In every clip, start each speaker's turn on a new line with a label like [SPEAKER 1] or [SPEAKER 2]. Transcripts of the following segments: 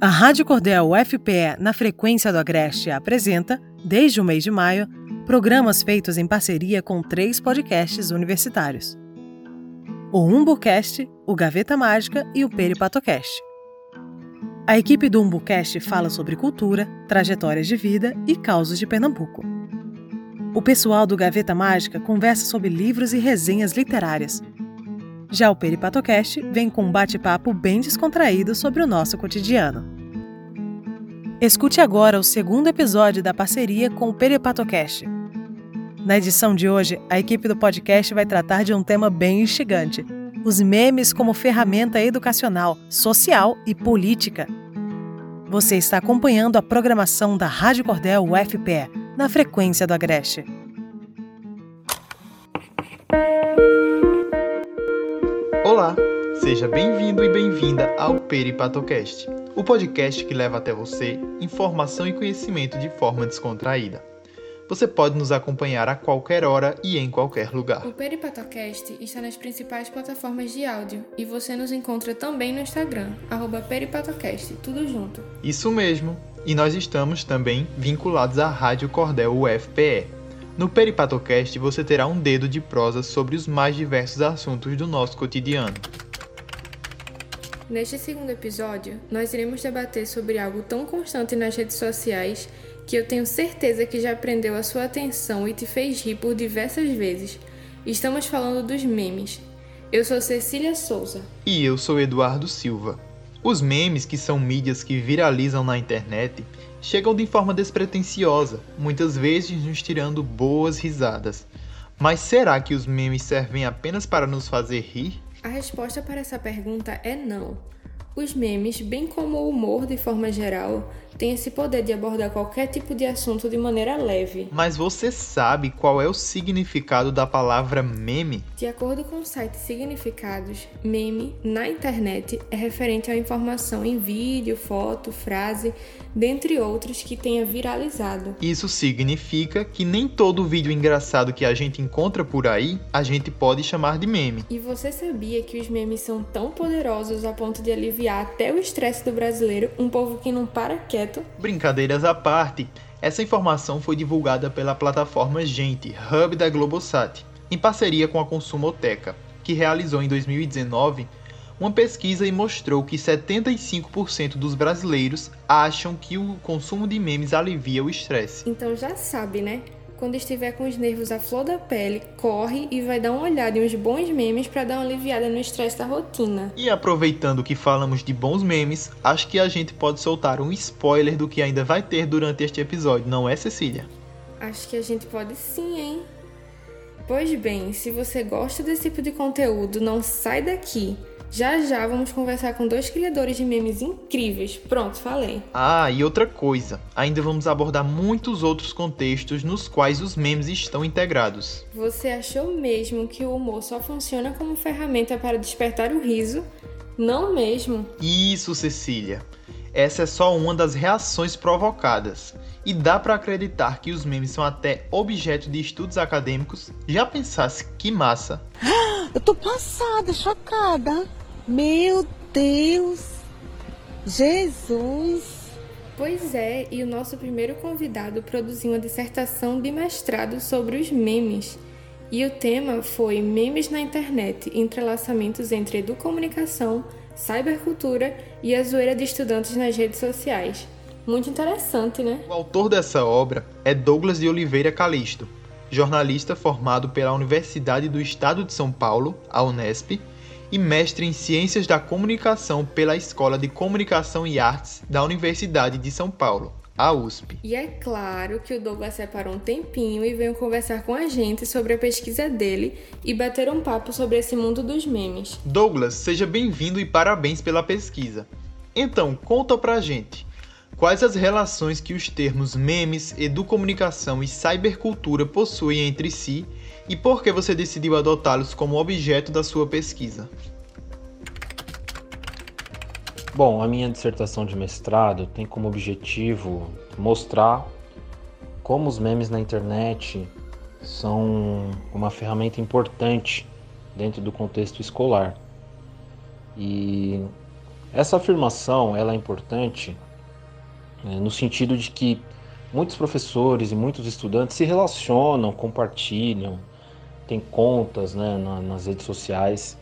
[SPEAKER 1] A Rádio Cordel UFPE, na frequência do Agreste, apresenta, desde o mês de maio, programas feitos em parceria com três podcasts universitários: o UmbuCast, o Gaveta Mágica e o Peripatocast. A equipe do UmbuCast fala sobre cultura, trajetórias de vida e causos de Pernambuco. O pessoal do Gaveta Mágica conversa sobre livros e resenhas literárias. Já o Peripatocast vem com um bate-papo bem descontraído sobre o nosso cotidiano. Escute agora o segundo episódio da parceria com o Peripatocast. Na edição de hoje, a equipe do podcast vai tratar de um tema bem instigante: os memes como ferramenta educacional, social e política. Você está acompanhando a programação da Rádio Cordel UFPE, na frequência do Agreste.
[SPEAKER 2] Olá, seja bem-vindo e bem-vinda ao Peripatocast, o podcast que leva até você informação e conhecimento de forma descontraída. Você pode nos acompanhar a qualquer hora e em qualquer lugar.
[SPEAKER 3] O Peripatocast está nas principais plataformas de áudio e você nos encontra também no Instagram, arroba Peripatocast, tudo junto.
[SPEAKER 2] Isso mesmo, e nós estamos também vinculados à Rádio Cordel UFPE. No Peripatocast você terá um dedo de prosa sobre os mais diversos assuntos do nosso cotidiano.
[SPEAKER 3] Neste segundo episódio, nós iremos debater sobre algo tão constante nas redes sociais que eu tenho certeza que já prendeu a sua atenção e te fez rir por diversas vezes. Estamos falando dos memes. Eu sou Cecília Souza.
[SPEAKER 2] E eu sou Eduardo Silva. Os memes, que são mídias que viralizam na internet, chegam de forma despretensiosa, muitas vezes nos tirando boas risadas. Mas será que os memes servem apenas para nos fazer rir?
[SPEAKER 3] A resposta para essa pergunta é não. Os memes, bem como o humor de forma geral, têm esse poder de abordar qualquer tipo de assunto de maneira leve.
[SPEAKER 2] Mas você sabe qual é o significado da palavra meme?
[SPEAKER 3] De acordo com o site Significados, meme na internet é referente a informação em vídeo, foto, frase, dentre outros que tenha viralizado.
[SPEAKER 2] Isso significa que nem todo vídeo engraçado que a gente encontra por aí a gente pode chamar de meme.
[SPEAKER 3] E você sabia que os memes são tão poderosos a ponto de aliviar até o estresse do brasileiro, um povo que não para quieto?
[SPEAKER 2] Brincadeiras à parte, essa informação foi divulgada pela plataforma Gente, hub da Globosat, em parceria com a Consumoteca, que realizou em 2019 uma pesquisa mostrou que 75% dos brasileiros acham que o consumo de memes alivia o estresse.
[SPEAKER 3] Então já sabe, né? Quando estiver com os nervos à flor da pele, corre e vai dar uma olhada em uns bons memes para dar uma aliviada no estresse da rotina.
[SPEAKER 2] E aproveitando que falamos de bons memes, acho que a gente pode soltar um spoiler do que ainda vai ter durante este episódio, não é, Cecília?
[SPEAKER 3] Acho que a gente pode sim, hein? Pois bem, se você gosta desse tipo de conteúdo, não sai daqui. Já já vamos conversar com dois criadores de memes incríveis. Pronto, falei.
[SPEAKER 2] Ah, e outra coisa, ainda vamos abordar muitos outros contextos nos quais os memes estão integrados.
[SPEAKER 3] Você achou mesmo que o humor só funciona como ferramenta para despertar o riso? Não mesmo.
[SPEAKER 2] Isso, Cecília. Essa é só uma das reações provocadas. E dá para acreditar que os memes são até objeto de estudos acadêmicos? Já pensasse que massa?
[SPEAKER 4] Eu tô passada, chocada. Meu Deus! Jesus!
[SPEAKER 3] Pois é, e o nosso primeiro convidado produziu uma dissertação de mestrado sobre os memes. E o tema foi Memes na Internet entrelaçamentos entre educomunicação, cybercultura e a zoeira de estudantes nas redes sociais. Muito interessante, né?
[SPEAKER 2] O autor dessa obra é Douglas de Oliveira Calisto, jornalista formado pela Universidade do Estado de São Paulo, a Unesp, e mestre em Ciências da Comunicação pela Escola de Comunicação e Artes da Universidade de São Paulo, a USP.
[SPEAKER 3] E é claro que o Douglas separou um tempinho e veio conversar com a gente sobre a pesquisa dele e bater um papo sobre esse mundo dos memes.
[SPEAKER 2] Douglas, seja bem-vindo e parabéns pela pesquisa. Então, conta pra gente. Quais as relações que os termos memes, educomunicação e cybercultura possuem entre si e por que você decidiu adotá-los como objeto da sua pesquisa?
[SPEAKER 5] Bom, a minha dissertação de mestrado tem como objetivo mostrar como os memes na internet são uma ferramenta importante dentro do contexto escolar. E Essa afirmação ela é importante no sentido de que muitos professores e muitos estudantes se relacionam, compartilham, têm contas né, nas redes sociais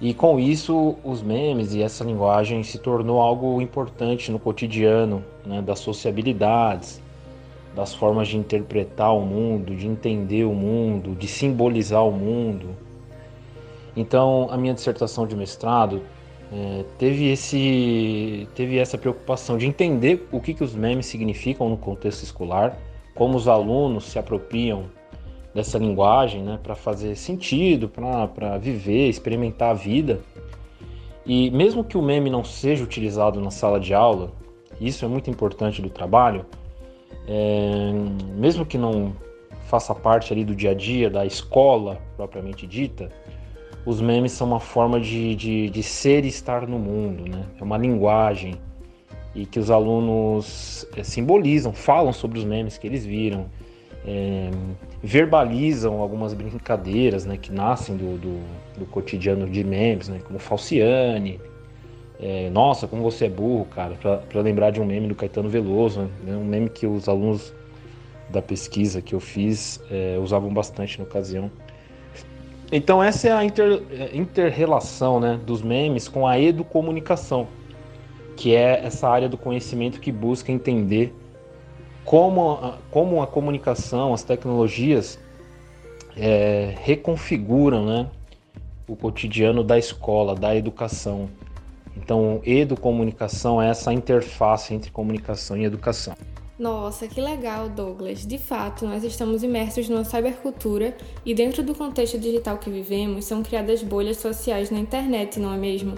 [SPEAKER 5] e com isso os memes e essa linguagem se tornou algo importante no cotidiano né, das sociabilidades, das formas de interpretar o mundo, de entender o mundo, de simbolizar o mundo. Então a minha dissertação de mestrado é, teve, esse, teve essa preocupação de entender o que, que os memes significam no contexto escolar, como os alunos se apropriam dessa linguagem né, para fazer sentido, para viver, experimentar a vida. E mesmo que o meme não seja utilizado na sala de aula, isso é muito importante do trabalho, é, mesmo que não faça parte ali do dia a dia da escola propriamente dita, os memes são uma forma de, de, de ser e estar no mundo, né? É uma linguagem e que os alunos é, simbolizam, falam sobre os memes que eles viram, é, verbalizam algumas brincadeiras né, que nascem do, do, do cotidiano de memes, né, como Falciane, é, nossa, como você é burro, cara, para lembrar de um meme do Caetano Veloso, né, um meme que os alunos da pesquisa que eu fiz usavam bastante na ocasião. Então essa é a inter, inter-relação né, dos memes com a educomunicação, que é essa área do conhecimento que busca entender como a, como a comunicação, as tecnologias é, reconfiguram né, o cotidiano da escola, da educação. Então, educomunicação é essa interface entre comunicação e educação.
[SPEAKER 3] Nossa, que legal, Douglas. De fato, nós estamos imersos numa cybercultura e dentro do contexto digital que vivemos, são criadas bolhas sociais na internet, não é mesmo?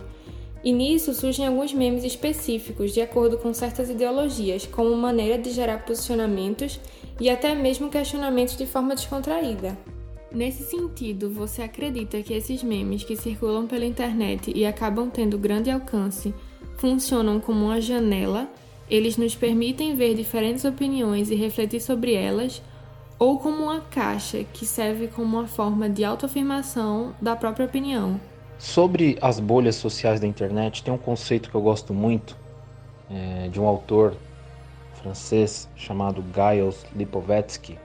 [SPEAKER 3] E nisso surgem alguns memes específicos de acordo com certas ideologias, como maneira de gerar posicionamentos e até mesmo questionamentos de forma descontraída. Nesse sentido, você acredita que esses memes que circulam pela internet e acabam tendo grande alcance funcionam como uma janela eles nos permitem ver diferentes opiniões e refletir sobre elas, ou como uma caixa que serve como uma forma de autoafirmação da própria opinião.
[SPEAKER 5] Sobre as bolhas sociais da internet, tem um conceito que eu gosto muito é, de um autor francês chamado Giles Lipovetsky.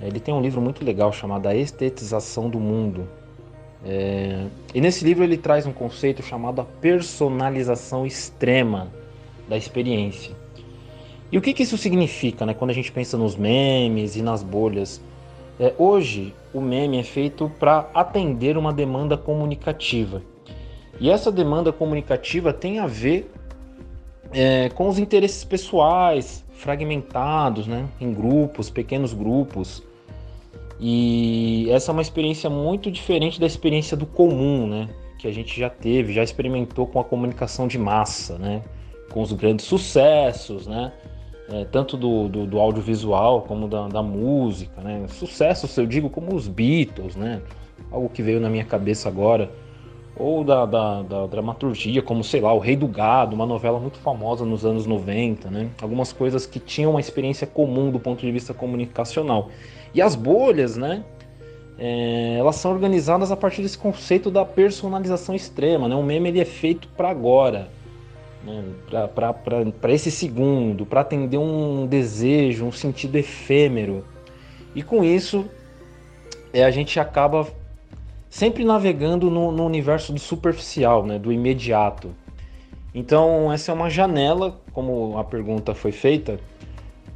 [SPEAKER 5] Ele tem um livro muito legal chamado A Estetização do Mundo. É, e nesse livro ele traz um conceito chamado a personalização extrema da experiência. E o que, que isso significa, né? Quando a gente pensa nos memes e nas bolhas, é, hoje o meme é feito para atender uma demanda comunicativa. E essa demanda comunicativa tem a ver é, com os interesses pessoais, fragmentados, né? Em grupos, pequenos grupos. E essa é uma experiência muito diferente da experiência do comum, né? Que a gente já teve, já experimentou com a comunicação de massa, né? Com os grandes sucessos, né? É, tanto do, do, do, audiovisual como da, da música, né? Sucessos, eu digo, como os Beatles, né? Algo que veio na minha cabeça agora. Ou da, da, da, dramaturgia, como, sei lá, O Rei do Gado, uma novela muito famosa nos anos 90, né? Algumas coisas que tinham uma experiência comum do ponto de vista comunicacional. E as bolhas, né? É, elas são organizadas a partir desse conceito da personalização extrema, né? O meme ele é feito para agora né, para esse segundo, para atender um desejo, um sentido efêmero. E com isso, é, a gente acaba sempre navegando no, no universo do superficial, né, do imediato. Então, essa é uma janela, como a pergunta foi feita,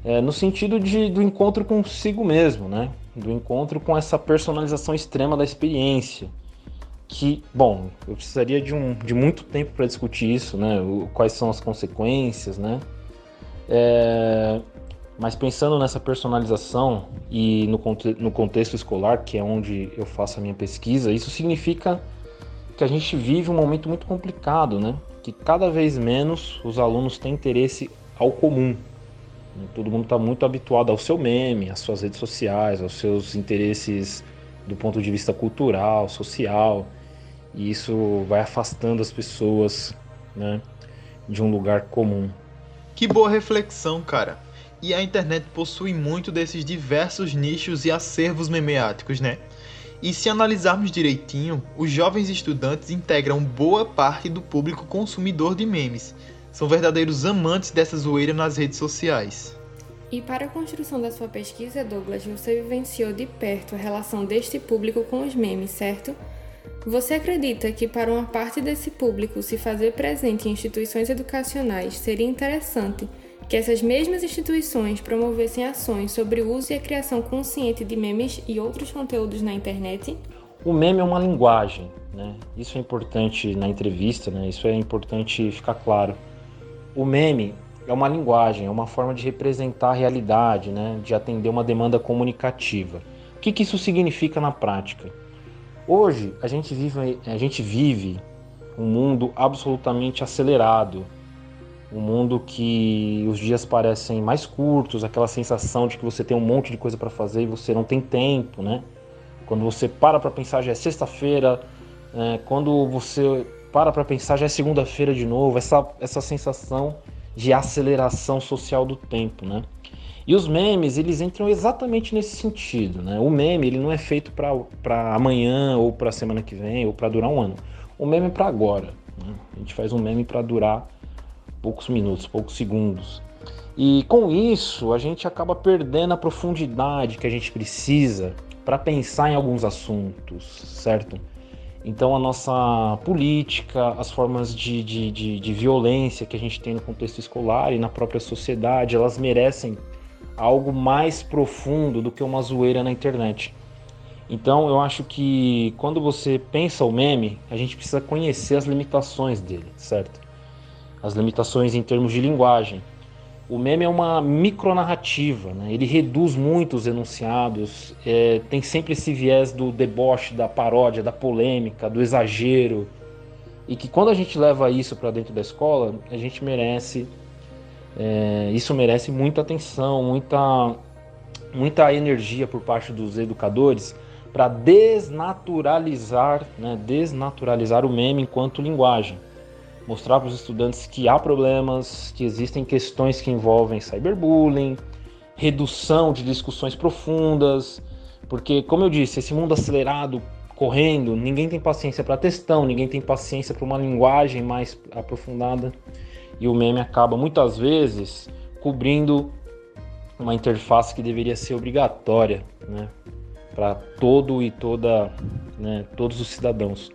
[SPEAKER 5] é, no sentido de, do encontro consigo mesmo, né? do encontro com essa personalização extrema da experiência que, bom, eu precisaria de, um, de muito tempo para discutir isso, né? O, quais são as consequências, né? É, mas pensando nessa personalização e no, no contexto escolar, que é onde eu faço a minha pesquisa, isso significa que a gente vive um momento muito complicado, né? Que cada vez menos os alunos têm interesse ao comum. Todo mundo está muito habituado ao seu meme, às suas redes sociais, aos seus interesses do ponto de vista cultural, social. E isso vai afastando as pessoas né, de um lugar comum.
[SPEAKER 2] Que boa reflexão, cara. E a internet possui muito desses diversos nichos e acervos memeáticos, né? E se analisarmos direitinho, os jovens estudantes integram boa parte do público consumidor de memes. São verdadeiros amantes dessa zoeira nas redes sociais.
[SPEAKER 3] E para a construção da sua pesquisa, Douglas, você vivenciou de perto a relação deste público com os memes, certo? Você acredita que para uma parte desse público se fazer presente em instituições educacionais seria interessante que essas mesmas instituições promovessem ações sobre o uso e a criação consciente de memes e outros conteúdos na internet?
[SPEAKER 5] O meme é uma linguagem, né? Isso é importante na entrevista, né? Isso é importante ficar claro. O meme é uma linguagem, é uma forma de representar a realidade, né? De atender uma demanda comunicativa. O que, que isso significa na prática? Hoje a gente vive, a gente vive um mundo absolutamente acelerado, um mundo que os dias parecem mais curtos, aquela sensação de que você tem um monte de coisa para fazer e você não tem tempo, né? Quando você para para pensar já é sexta-feira, é, quando você para para pensar já é segunda-feira de novo, essa, essa sensação de aceleração social do tempo, né? E os memes, eles entram exatamente nesse sentido, né? O meme, ele não é feito para amanhã ou para semana que vem ou para durar um ano. O meme é para agora. Né? A gente faz um meme para durar poucos minutos, poucos segundos. E com isso, a gente acaba perdendo a profundidade que a gente precisa para pensar em alguns assuntos, certo? Então, a nossa política, as formas de, de, de, de, violência que a gente tem no contexto escolar e na própria sociedade, elas merecem algo mais profundo do que uma zoeira na internet. Então, eu acho que quando você pensa o meme, a gente precisa conhecer as limitações dele, certo? as limitações em termos de linguagem. O meme é uma micronarrativa, né? ele reduz muito os enunciados, é, tem sempre esse viés do deboche, da paródia, da polêmica, do exagero. E que quando a gente leva isso para dentro da escola, a gente merece. É, isso merece muita atenção, muita, muita energia por parte dos educadores para desnaturalizar, né? desnaturalizar o meme enquanto linguagem mostrar para os estudantes que há problemas, que existem questões que envolvem cyberbullying, redução de discussões profundas, porque, como eu disse, esse mundo acelerado, correndo, ninguém tem paciência para textão, ninguém tem paciência para uma linguagem mais aprofundada, e o meme acaba muitas vezes cobrindo uma interface que deveria ser obrigatória, né, para todo e toda, né, todos os cidadãos.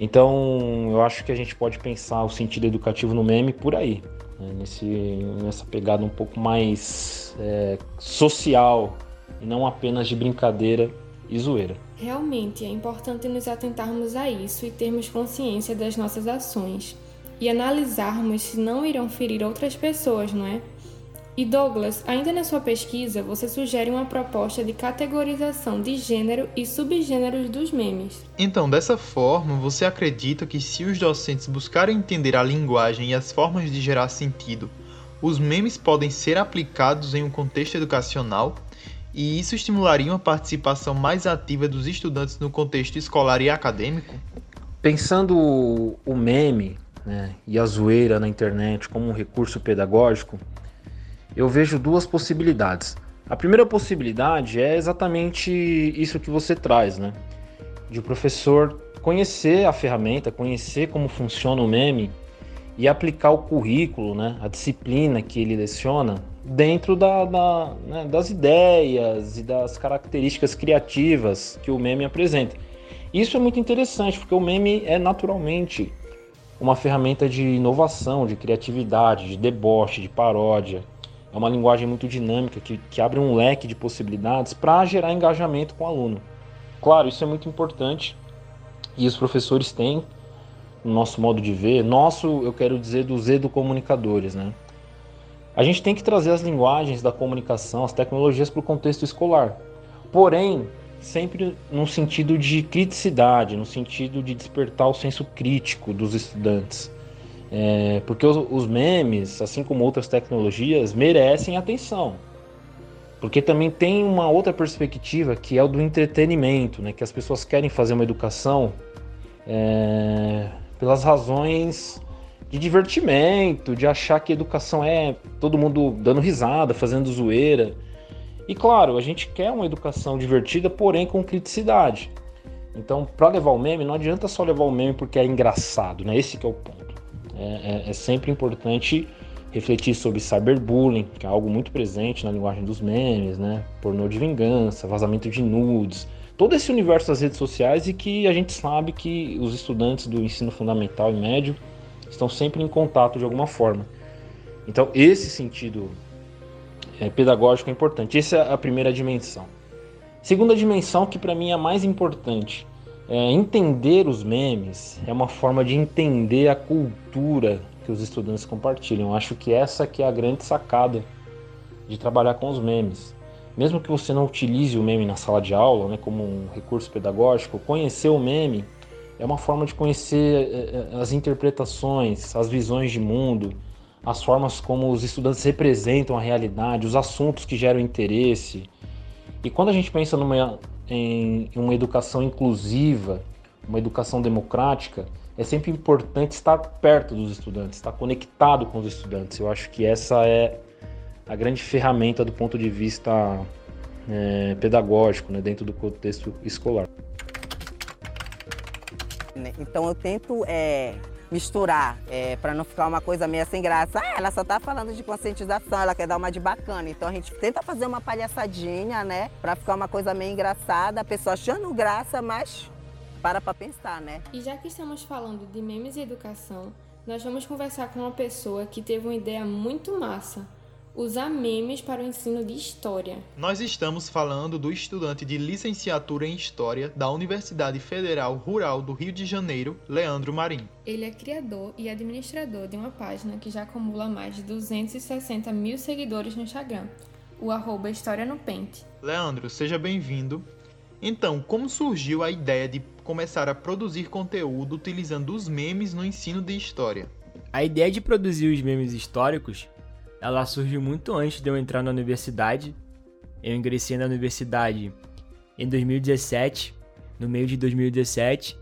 [SPEAKER 5] Então, eu acho que a gente pode pensar o sentido educativo no meme por aí, né? Nesse, nessa pegada um pouco mais é, social e não apenas de brincadeira e zoeira.
[SPEAKER 3] Realmente é importante nos atentarmos a isso e termos consciência das nossas ações e analisarmos se não irão ferir outras pessoas, não é? E Douglas, ainda na sua pesquisa, você sugere uma proposta de categorização de gênero e subgêneros dos memes.
[SPEAKER 2] Então, dessa forma, você acredita que se os docentes buscarem entender a linguagem e as formas de gerar sentido, os memes podem ser aplicados em um contexto educacional e isso estimularia uma participação mais ativa dos estudantes no contexto escolar e acadêmico?
[SPEAKER 5] Pensando o meme né, e a zoeira na internet como um recurso pedagógico, eu vejo duas possibilidades. A primeira possibilidade é exatamente isso que você traz, né? De o professor conhecer a ferramenta, conhecer como funciona o meme e aplicar o currículo, né, a disciplina que ele leciona dentro da, da né, das ideias e das características criativas que o meme apresenta. Isso é muito interessante porque o meme é naturalmente uma ferramenta de inovação, de criatividade, de deboche, de paródia, é uma linguagem muito dinâmica que, que abre um leque de possibilidades para gerar engajamento com o aluno. Claro, isso é muito importante e os professores têm no nosso modo de ver, nosso, eu quero dizer, dos educomunicadores, né? A gente tem que trazer as linguagens da comunicação, as tecnologias para o contexto escolar. Porém, sempre no sentido de criticidade, no sentido de despertar o senso crítico dos estudantes. É, porque os, os, memes, assim como outras tecnologias, merecem atenção. Porque também tem uma outra perspectiva que é o do entretenimento, né? que as pessoas querem fazer uma educação é, pelas razões de divertimento, de achar que educação é todo mundo dando risada, fazendo zoeira. E claro, a gente quer uma educação divertida, porém com criticidade. Então, para levar o meme, não adianta só levar o meme porque é engraçado, né? Esse que é o ponto. É, é, é sempre importante refletir sobre cyberbullying, que é algo muito presente na linguagem dos memes, né? Pornô de vingança, vazamento de nudes, todo esse universo das redes sociais e que a gente sabe que os estudantes do ensino fundamental e médio estão sempre em contato de alguma forma. Então, esse sentido é, pedagógico é importante. Essa é a primeira dimensão. Segunda dimensão, que para mim é a mais importante, é entender os memes é uma forma de entender a cultura que os estudantes compartilham. Acho que essa que é a grande sacada de trabalhar com os memes. Mesmo que você não utilize o meme na sala de aula, né, como um recurso pedagógico, conhecer o meme é uma forma de conhecer é, é, as interpretações, as visões de mundo, as formas como os estudantes representam a realidade, os assuntos que geram interesse. E quando a gente pensa numa, em uma educação inclusiva, uma educação democrática, é sempre importante estar perto dos estudantes, estar conectado com os estudantes. Eu acho que essa é a grande ferramenta do ponto de vista é, pedagógico, né, dentro do contexto escolar.
[SPEAKER 4] Então eu tento é, misturar, é, para não ficar uma coisa meio sem graça. Ah, ela só tá falando de conscientização, ela quer dar uma de bacana. Então a gente tenta fazer uma palhaçadinha, né? Para ficar uma coisa meio engraçada, a pessoa achando graça, mas para para pensar, né?
[SPEAKER 3] E já que estamos falando de memes e educação, nós vamos conversar com uma pessoa que teve uma ideia muito massa usar memes para o ensino de história.
[SPEAKER 2] Nós estamos falando do estudante de licenciatura em História da Universidade Federal Rural do Rio de Janeiro, Leandro Marim.
[SPEAKER 3] Ele é criador e administrador de uma página que já acumula mais de 260 mil seguidores no Instagram, o arroba História no Pente.
[SPEAKER 2] Leandro, seja bem-vindo. Então, como surgiu a ideia de começar a produzir conteúdo utilizando os memes no ensino de história?
[SPEAKER 6] A ideia de produzir os memes históricos ela surgiu muito antes de eu entrar na universidade. Eu ingressei na universidade em 2017, no meio de 2017,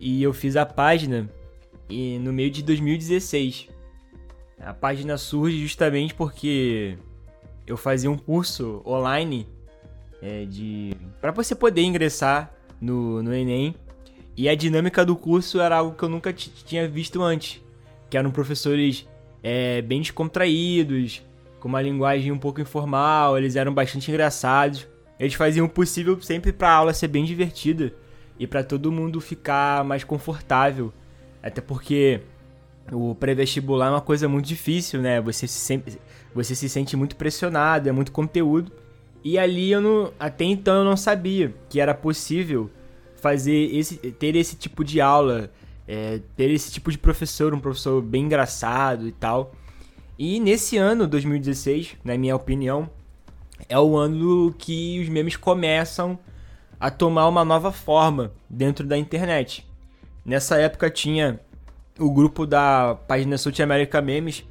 [SPEAKER 6] e eu fiz a página e no meio de 2016. A página surge justamente porque eu fazia um curso online é, de para você poder ingressar no, no Enem e a dinâmica do curso era algo que eu nunca tinha visto antes, que eram professores é, bem descontraídos, com uma linguagem um pouco informal, eles eram bastante engraçados. Eles faziam o possível sempre para a aula ser bem divertida e para todo mundo ficar mais confortável. Até porque o pré-vestibular é uma coisa muito difícil, né? Você se, sempre, você se sente muito pressionado, é muito conteúdo. E ali eu não, até então eu não sabia que era possível fazer esse, ter esse tipo de aula é, ter esse tipo de professor, um professor bem engraçado e tal. E nesse ano, 2016, na minha opinião, é o ano que os memes começam a tomar uma nova forma dentro da internet. Nessa época tinha o grupo da página South America Memes,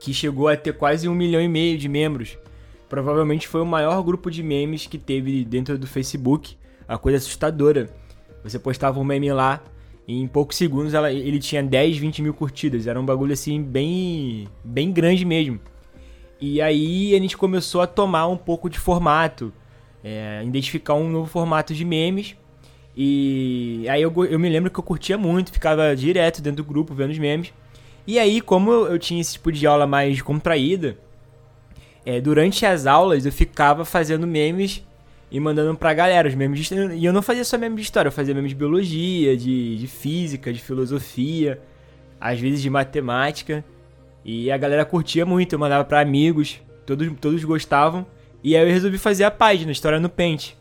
[SPEAKER 6] que chegou a ter quase um milhão e meio de membros. Provavelmente foi o maior grupo de memes que teve dentro do Facebook. A coisa assustadora. Você postava um meme lá, e em poucos segundos ela, ele tinha 10, 20 mil curtidas. Era um bagulho assim bem, bem grande mesmo. E aí a gente começou a tomar um pouco de formato, é, identificar um novo formato de memes. E aí eu, eu me lembro que eu curtia muito, ficava direto dentro do grupo vendo os memes. E aí, como eu tinha esse tipo de aula mais contraída, é, durante as aulas eu ficava fazendo memes e mandando pra galera os memes de E eu não fazia só memes de história, eu fazia memes de biologia, de, de física, de filosofia, às vezes de matemática. E a galera curtia muito, eu mandava para amigos, todos, todos gostavam. E aí eu resolvi fazer a página, História no Paint.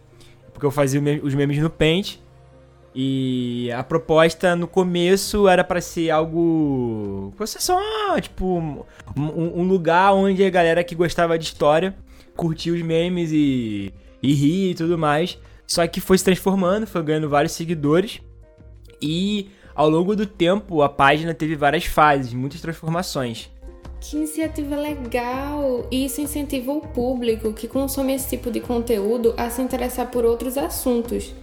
[SPEAKER 6] Porque eu fazia os memes no Paint. E a proposta no começo era para ser algo. Fosse só, tipo, um, um lugar onde a galera que gostava de história curtia os memes e e rir e tudo mais. Só que foi se transformando, foi ganhando vários seguidores. E ao longo do tempo, a página teve várias fases, muitas transformações.
[SPEAKER 3] Que iniciativa legal! E isso incentiva o público que consome esse tipo de conteúdo a se interessar por outros assuntos.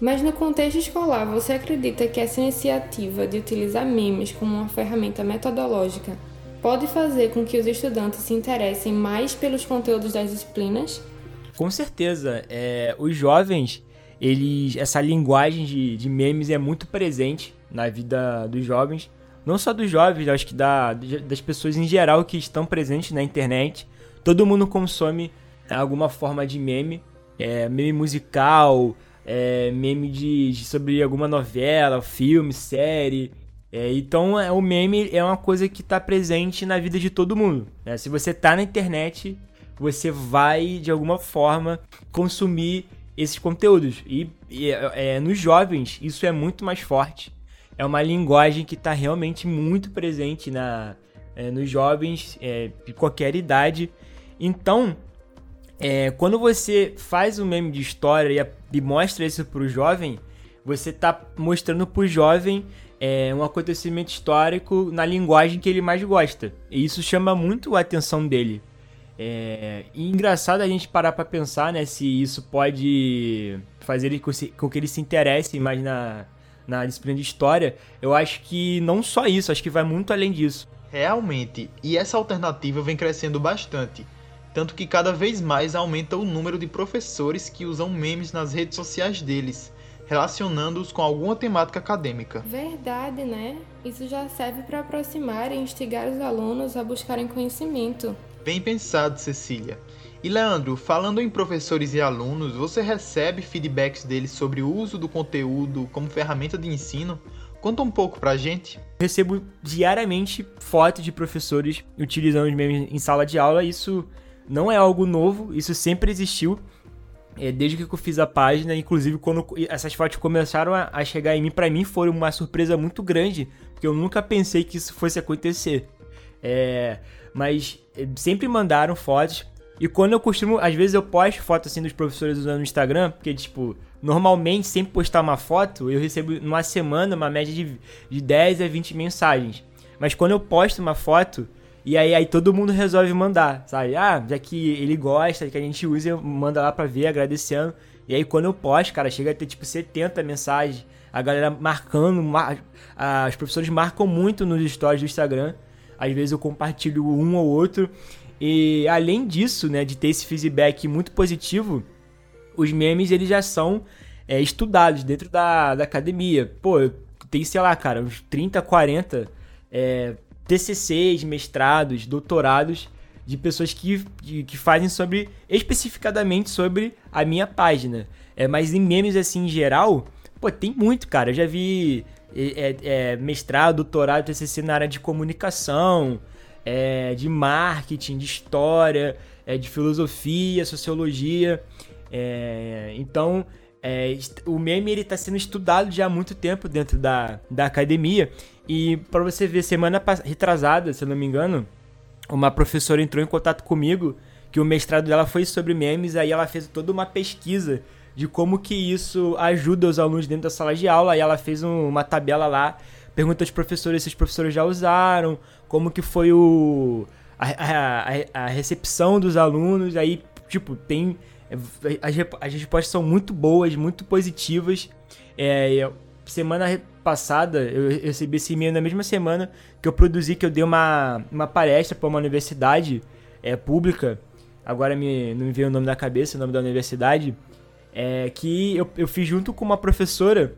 [SPEAKER 3] Mas no contexto escolar, você acredita que essa iniciativa de utilizar memes como uma ferramenta metodológica pode fazer com que os estudantes se interessem mais pelos conteúdos das disciplinas?
[SPEAKER 6] Com certeza. É, os jovens, eles. Essa linguagem de, de memes é muito presente na vida dos jovens. Não só dos jovens, acho que da, das pessoas em geral que estão presentes na internet. Todo mundo consome alguma forma de meme. É, meme musical, é, meme de, de, sobre alguma novela, filme, série. É, então é, o meme é uma coisa que está presente na vida de todo mundo. Né? Se você está na internet, você vai de alguma forma consumir esses conteúdos. E, e é, nos jovens isso é muito mais forte. É uma linguagem que está realmente muito presente na, é, nos jovens é, de qualquer idade. Então, é, quando você faz um meme de história e, e mostra isso para o jovem, você está mostrando para o jovem é, um acontecimento histórico na linguagem que ele mais gosta. E isso chama muito a atenção dele. É, e engraçado a gente parar para pensar, né, se isso pode fazer ele, com que ele se interesse mais na, na disciplina de história. Eu acho que não só isso, acho que vai muito além disso.
[SPEAKER 2] Realmente, e essa alternativa vem crescendo bastante, tanto que cada vez mais aumenta o número de professores que usam memes nas redes sociais deles, relacionando-os com alguma temática acadêmica.
[SPEAKER 3] Verdade, né? Isso já serve para aproximar e instigar os alunos a buscarem conhecimento.
[SPEAKER 2] Bem pensado, Cecília. E Leandro, falando em professores e alunos, você recebe feedbacks deles sobre o uso do conteúdo como ferramenta de ensino? Conta um pouco pra gente.
[SPEAKER 6] Recebo diariamente fotos de professores utilizando os memes em sala de aula. Isso não é algo novo, isso sempre existiu. É, desde que eu fiz a página, inclusive quando essas fotos começaram a, chegar em mim, para mim foi uma surpresa muito grande, porque eu nunca pensei que isso fosse acontecer. É, mas eh, sempre mandaram fotos. E quando eu costumo, às vezes eu posto foto assim dos professores usando no Instagram, porque, tipo, normalmente, sempre postar uma foto, eu recebo numa semana uma média de, de 10 a 20 mensagens. Mas quando eu posto uma foto, e aí, aí todo mundo resolve mandar, sabe? Ah, já que ele gosta, que a gente usa, manda lá pra ver, agradecendo. E aí quando eu posto, cara, chega a ter tipo 70 mensagens. A galera marcando, mar... ah, os professores marcam muito nos stories do Instagram. Às vezes eu compartilho um ou outro. E além disso, né, de ter esse feedback muito positivo, os memes eles já são é, estudados dentro da, da academia. Pô, tem, sei lá, cara, uns 30, 40 é, TCCs, mestrados, doutorados de pessoas que, que fazem sobre, especificadamente sobre a minha página. É, mas em memes assim em geral, pô, tem muito, cara. Eu já vi é, é, mestrado, doutorado, TCC na área de comunicação, é, de marketing, de história, é, de filosofia, sociologia. É, então, é, o meme ele está sendo estudado já há muito tempo dentro da, da academia. E para você ver, semana retrasada, se não me engano, uma professora entrou em contato comigo que o mestrado dela foi sobre memes, aí ela fez toda uma pesquisa de como que isso ajuda os alunos dentro da sala de aula. Aí ela fez um, uma tabela lá, pergunta aos professores se os professores já usaram, como que foi o a, a, a recepção dos alunos. Aí, tipo, tem as, as respostas são muito boas, muito positivas. É, semana passada, eu recebi esse e-mail na mesma semana que eu produzi, que eu dei uma, uma palestra para uma universidade é, pública. Agora me, não me veio o nome da cabeça, o nome da universidade é, que eu, eu fiz junto com uma professora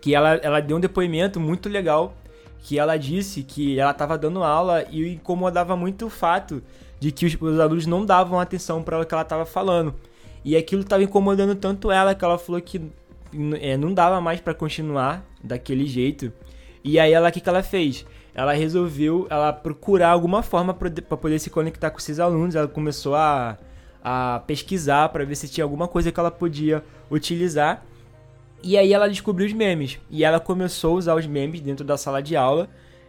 [SPEAKER 6] que ela, ela deu um depoimento muito legal que ela disse que ela estava dando aula e incomodava muito o fato de que os, os alunos não davam atenção para o que ela estava falando. E aquilo estava incomodando tanto ela que ela falou que é, não dava mais para continuar daquele jeito. E aí ela o que, que ela fez? Ela resolveu ela procurar alguma forma para poder se conectar com esses alunos. Ela começou a a pesquisar para ver se tinha alguma coisa que ela podia utilizar. E aí ela descobriu os memes. E ela começou a usar os memes dentro da sala de aula.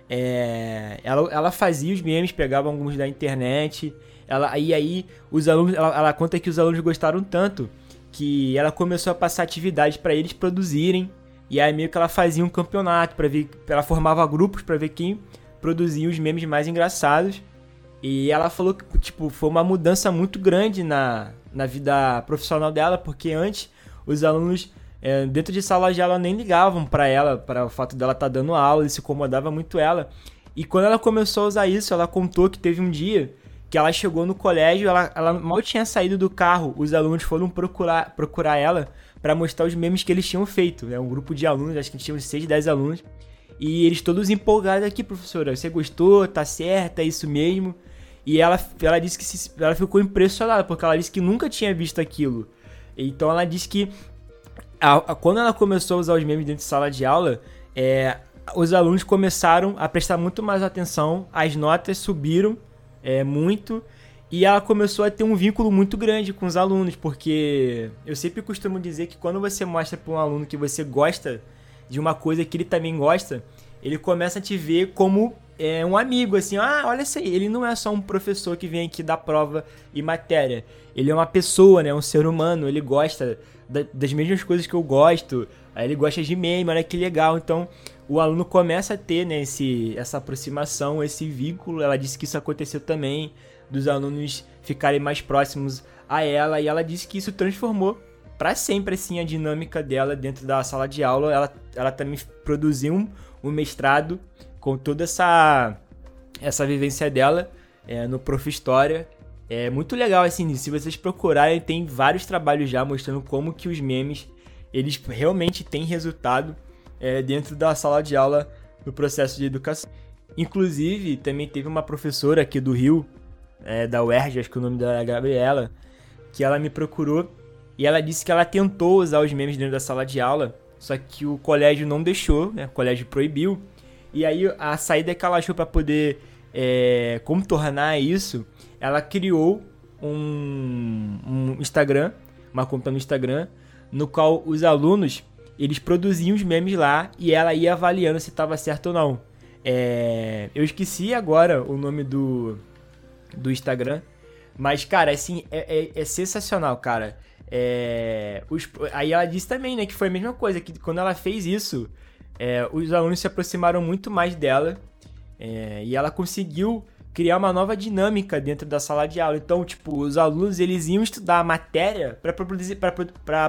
[SPEAKER 6] É, ela, ela fazia os memes, pegava alguns da internet. Ela, e aí os alunos, ela, ela conta que os alunos gostaram tanto que ela começou a passar atividades para eles produzirem. E aí meio que ela fazia um campeonato para ver, ela formava grupos para ver quem produzia os memes mais engraçados. E ela falou que, tipo, foi uma mudança muito grande na, na vida profissional dela, porque antes os alunos é, dentro de sala de aula nem ligavam para ela, para o fato dela estar tá dando aula, isso incomodava muito ela. E quando ela começou a usar isso, ela contou que teve um dia que ela chegou no colégio, ela, ela mal tinha saído do carro, os alunos foram procurar, procurar ela para mostrar os memes que eles tinham feito. É um grupo de alunos, acho que tinham 6, 10 alunos. E eles todos empolgados aqui, professora. Você gostou? Tá certo? É isso mesmo? E ela, ela disse que se, ela ficou impressionada, porque ela disse que nunca tinha visto aquilo. Então ela disse que a, a, quando ela começou a usar os memes dentro de sala de aula, é, os alunos começaram a prestar muito mais atenção, as notas subiram é, muito e ela começou a ter um vínculo muito grande com os alunos, porque eu sempre costumo dizer que quando você mostra para um aluno que você gosta de uma coisa que ele também gosta, ele começa a te ver como é, um amigo, assim, ah, olha isso aí, ele não é só um professor que vem aqui dar prova e matéria, ele é uma pessoa, né, um ser humano, ele gosta da, das mesmas coisas que eu gosto, aí ele gosta de meme, olha que legal, então o aluno começa a ter, né, esse, essa aproximação, esse vínculo, ela disse que isso aconteceu também, dos alunos ficarem mais próximos a ela. E ela disse que isso transformou para sempre assim a dinâmica dela dentro da sala de aula. Ela, ela também produziu um, um mestrado com toda essa essa vivência dela é, no Prof História. É muito legal assim, se vocês procurarem, tem vários trabalhos já mostrando como que os memes eles realmente têm resultado é, dentro da sala de aula no processo de educação. Inclusive, também teve uma professora aqui do Rio, é, da UERJ, acho que o nome dela é Gabriela, que ela me procurou e ela disse que ela tentou usar os memes dentro da sala de aula, só que o colégio não deixou, né? O colégio proibiu. E aí a saída que ela achou para poder é, contornar isso, ela criou um, um Instagram, uma conta no Instagram, no qual os alunos eles produziam os memes lá e ela ia avaliando se estava certo ou não. É, eu esqueci agora o nome do, do Instagram. Mas, cara, assim, é, é, é sensacional, cara. É, os, aí ela disse também, né, que foi a mesma coisa, que quando ela fez isso, é, os alunos se aproximaram muito mais dela é, e ela conseguiu criar uma nova dinâmica dentro da sala de aula. Então, tipo, os alunos eles iam estudar a matéria para produzir,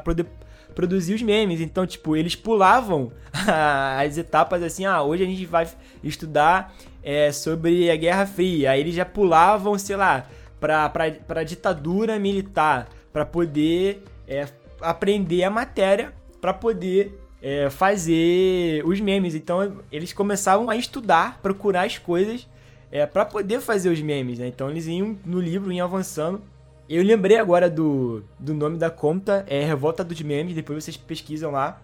[SPEAKER 6] poder produzir os memes. Então, tipo, eles pulavam as etapas assim, ah, hoje a gente vai estudar é, sobre a Guerra Fria. Aí eles já pulavam, sei lá, pra, pra, pra ditadura militar, para poder é, aprender a matéria, para poder é, fazer os memes. Então eles começavam a estudar, procurar as coisas é, para poder fazer os memes. Né? Então eles iam no livro, iam avançando. Eu lembrei agora do, do nome da conta, é Revolta dos Memes, depois vocês pesquisam lá.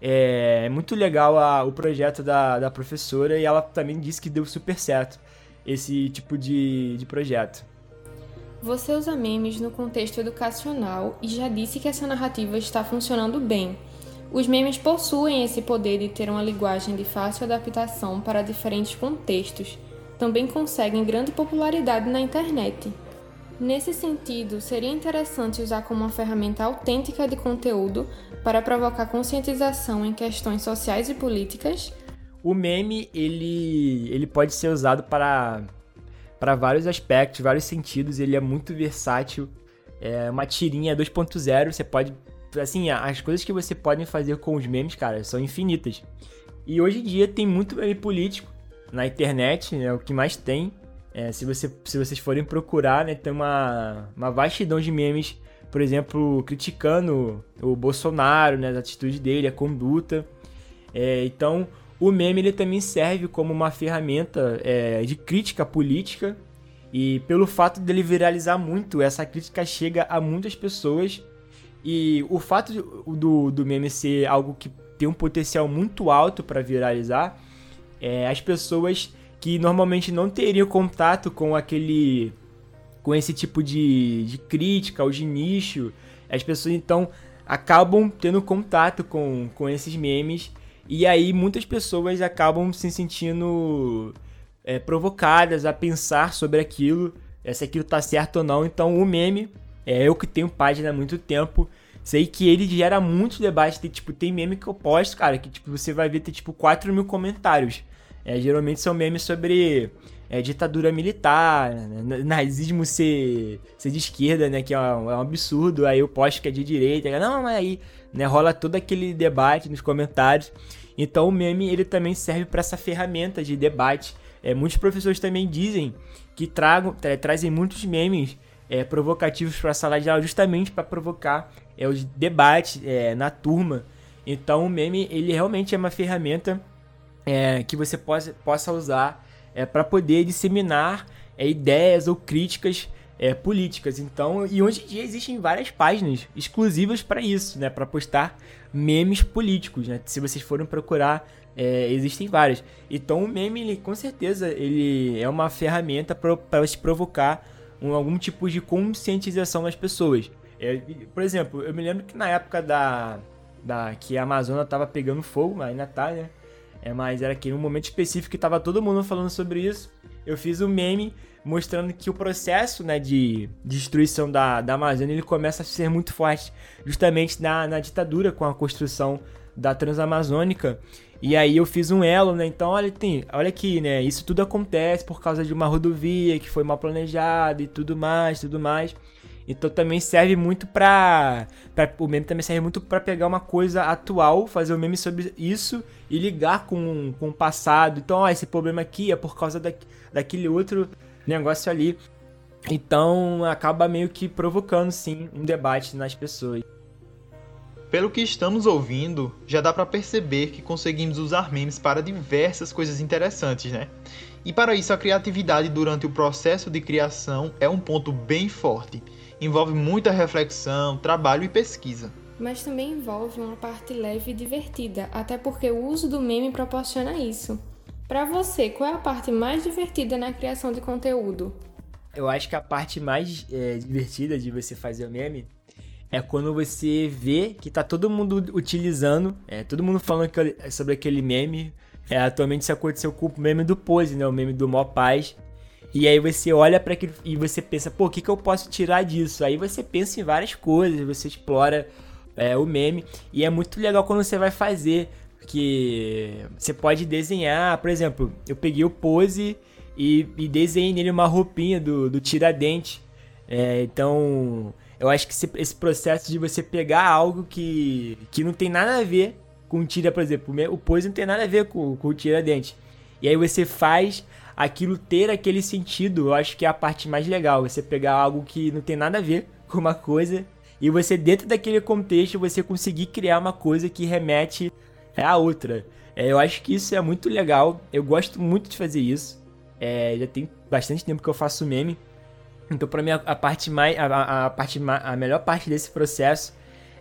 [SPEAKER 6] É, é muito legal a, o projeto da, da professora e ela também disse que deu super certo esse tipo de, de projeto.
[SPEAKER 3] Você usa memes no contexto educacional e já disse que essa narrativa está funcionando bem. Os memes possuem esse poder de ter uma linguagem de fácil adaptação para diferentes contextos. Também conseguem grande popularidade na internet. Nesse sentido, seria interessante usar como uma ferramenta autêntica de conteúdo para provocar conscientização em questões sociais e políticas.
[SPEAKER 6] O meme, ele, ele pode ser usado para, para vários aspectos, vários sentidos, ele é muito versátil. É uma tirinha 2.0, você pode assim, as coisas que você pode fazer com os memes, cara, são infinitas. E hoje em dia tem muito meme político na internet, é o que mais tem. É, se, você, se vocês forem procurar, né, tem uma, uma vastidão de memes, por exemplo, criticando o Bolsonaro, né, as atitudes dele, a conduta. É, então, o meme ele também serve como uma ferramenta é, de crítica política e pelo fato dele viralizar muito, essa crítica chega a muitas pessoas e o fato do, do meme ser algo que tem um potencial muito alto para viralizar, é, as pessoas que normalmente não teriam contato com aquele com esse tipo de, de crítica ou de nicho. As pessoas então acabam tendo contato com, com esses memes e aí muitas pessoas acabam se sentindo é, provocadas a pensar sobre aquilo, se aquilo tá certo ou não. Então o meme, é eu que tenho página há muito tempo, sei que ele gera muitos debates. Tem, tipo, tem meme que eu posto, cara, que tipo, você vai ver ter tipo 4 mil comentários. É, geralmente são memes sobre é, ditadura militar, nazismo ser, ser de esquerda, né? Que é um, é um, absurdo. Aí eu posto que é de direita. Não, mas aí né, rola todo aquele debate nos comentários. Então o meme ele também serve para essa ferramenta de debate. É, muitos professores também dizem que tragam, tra trazem muitos memes é, provocativos para a sala de aula justamente para provocar é, os debates é, na turma. Então o meme ele realmente é uma ferramenta é, que você possa, possa usar é, para poder disseminar é, ideias ou críticas é, políticas. Então, e hoje em dia existem várias páginas exclusivas para isso, né, para postar memes políticos, né? Se vocês forem procurar, é, existem várias. Então, o meme, ele, com certeza, ele é uma ferramenta para se provocar um, algum tipo de conscientização nas pessoas. É, por exemplo, eu me lembro que na época da, da que a Amazônia tava pegando fogo, ainda tá, né? É, mas era que um momento específico que tava todo mundo falando sobre isso. Eu fiz um meme mostrando que o processo né, de destruição da, da Amazônia ele começa a ser muito forte, justamente na, na ditadura com a construção da Transamazônica. E aí eu fiz um elo, né? Então, olha, tem, olha aqui, né? Isso tudo acontece por causa de uma rodovia que foi mal planejada e tudo mais, tudo mais. Então também serve muito pra, pra o meme também serve muito para pegar uma coisa atual, fazer um meme sobre isso e ligar com, com o passado. Então, ó, esse problema aqui é por causa da, daquele outro negócio ali. Então acaba meio que provocando sim um debate nas pessoas.
[SPEAKER 2] Pelo que estamos ouvindo, já dá para perceber que conseguimos usar memes para diversas coisas interessantes, né? E para isso a criatividade durante o processo de criação é um ponto bem forte. Envolve muita reflexão, trabalho e pesquisa.
[SPEAKER 3] Mas também envolve uma parte leve e divertida, até porque o uso do meme proporciona isso. Para você, qual é a parte mais divertida na criação de conteúdo?
[SPEAKER 6] Eu acho que a parte mais é, divertida de você fazer o meme é quando você vê que tá todo mundo utilizando, é, todo mundo falando sobre aquele meme. É, atualmente isso aconteceu com o meme do Pose, né? O meme do Mó Paz. E aí você olha para aquilo e você pensa, pô, o que, que eu posso tirar disso? Aí você pensa em várias coisas, você explora é, o meme. E é muito legal quando você vai fazer. Que você pode desenhar, por exemplo, eu peguei o pose e, e desenhei nele uma roupinha do, do Tiradentes. É, então, eu acho que esse, esse, processo de você pegar algo que, que não tem nada a ver com tira, por exemplo, o pose não tem nada a ver com, com o tiradente. E aí você faz aquilo ter aquele sentido, eu acho que é a parte mais legal. Você pegar algo que não tem nada a ver com uma coisa e você, dentro daquele contexto, você conseguir criar uma coisa que remete à outra. É, eu acho que isso é muito legal. Eu gosto muito de fazer isso. É, já tem bastante tempo que eu faço meme. Então, para mim, a, parte mais, a, a, parte, a melhor parte desse processo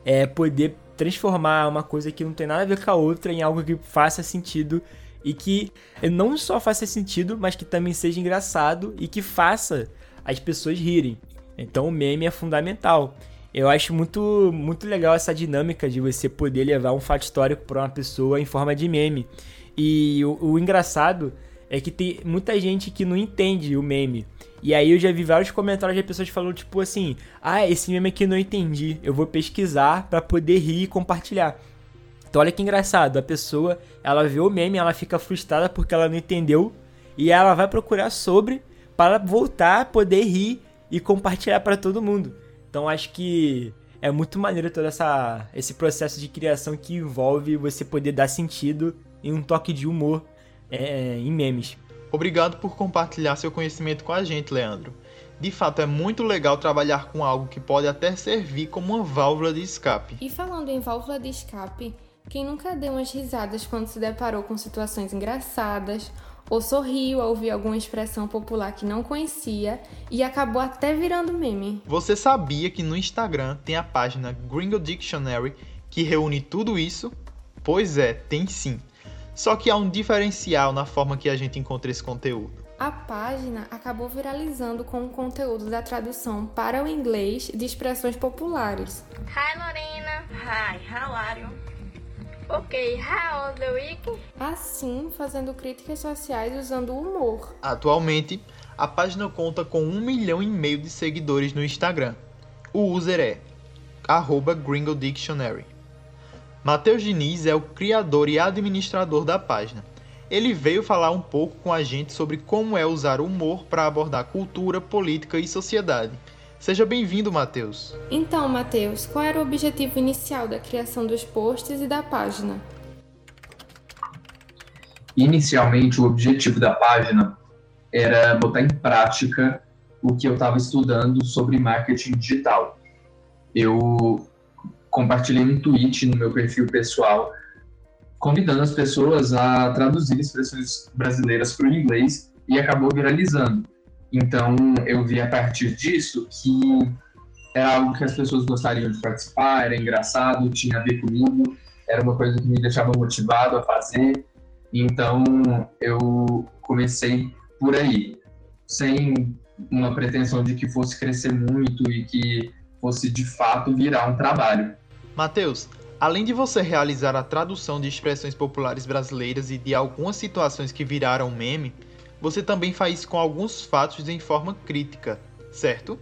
[SPEAKER 6] é poder transformar uma coisa que não tem nada a ver com a outra em algo que faça sentido e que não só faça sentido, mas que também seja engraçado e que faça as pessoas rirem. Então, o meme é fundamental. Eu acho muito, muito legal essa dinâmica de você poder levar um fato histórico para uma pessoa em forma de meme. E o, o engraçado é que tem muita gente que não entende o meme. E aí eu já vi vários comentários de pessoas falando tipo assim: "Ah, esse meme aqui eu não entendi. Eu vou pesquisar para poder rir e compartilhar". Então olha que engraçado, a pessoa, ela vê o meme, ela fica frustrada porque ela não entendeu e ela vai procurar sobre para voltar a poder rir e compartilhar para todo mundo. Então acho que é muito maneiro todo essa, esse processo de criação que envolve você poder dar sentido e um toque de humor é, em memes.
[SPEAKER 2] Obrigado por compartilhar seu conhecimento com a gente, Leandro. De fato, é muito legal trabalhar com algo que pode até servir como uma válvula de escape.
[SPEAKER 3] E falando em válvula de escape, quem nunca deu umas risadas quando se deparou com situações engraçadas ou sorriu ao ouvir alguma expressão popular que não conhecia e acabou até virando meme?
[SPEAKER 2] Você sabia que no Instagram tem a página Gringo Dictionary que reúne tudo isso? Pois é, tem sim. Só que há um diferencial na forma que a gente encontra esse conteúdo.
[SPEAKER 3] A página acabou viralizando com o conteúdo da tradução para o inglês de expressões populares.
[SPEAKER 7] Hi Lorena. Hi, how are you? Ok, how the week?
[SPEAKER 3] Assim, fazendo críticas sociais usando o humor.
[SPEAKER 2] Atualmente, a página conta com um milhão e meio de seguidores no Instagram. O user é arroba Gringo Dictionary. Matheus Diniz é o criador e administrador da página. Ele veio falar um pouco com a gente sobre como é usar o humor para abordar cultura, política e sociedade. Seja bem-vindo, Matheus.
[SPEAKER 3] Então, Matheus, qual era o objetivo inicial da criação dos posts e da página?
[SPEAKER 8] Inicialmente, o objetivo da página era botar em prática o que eu estava estudando sobre marketing digital. Eu compartilhei um tweet no meu perfil pessoal convidando as pessoas a traduzir expressões brasileiras para o inglês e acabou viralizando. Então, eu vi a partir disso que é algo que as pessoas gostariam de participar, era engraçado, tinha a ver comigo, era uma coisa que me deixava motivado a fazer. Então, eu comecei por aí, sem uma pretensão de que fosse crescer muito e que fosse de fato virar um trabalho.
[SPEAKER 2] Matheus, além de você realizar a tradução de expressões populares brasileiras e de algumas situações que viraram meme, você também faz com alguns fatos em forma crítica, certo?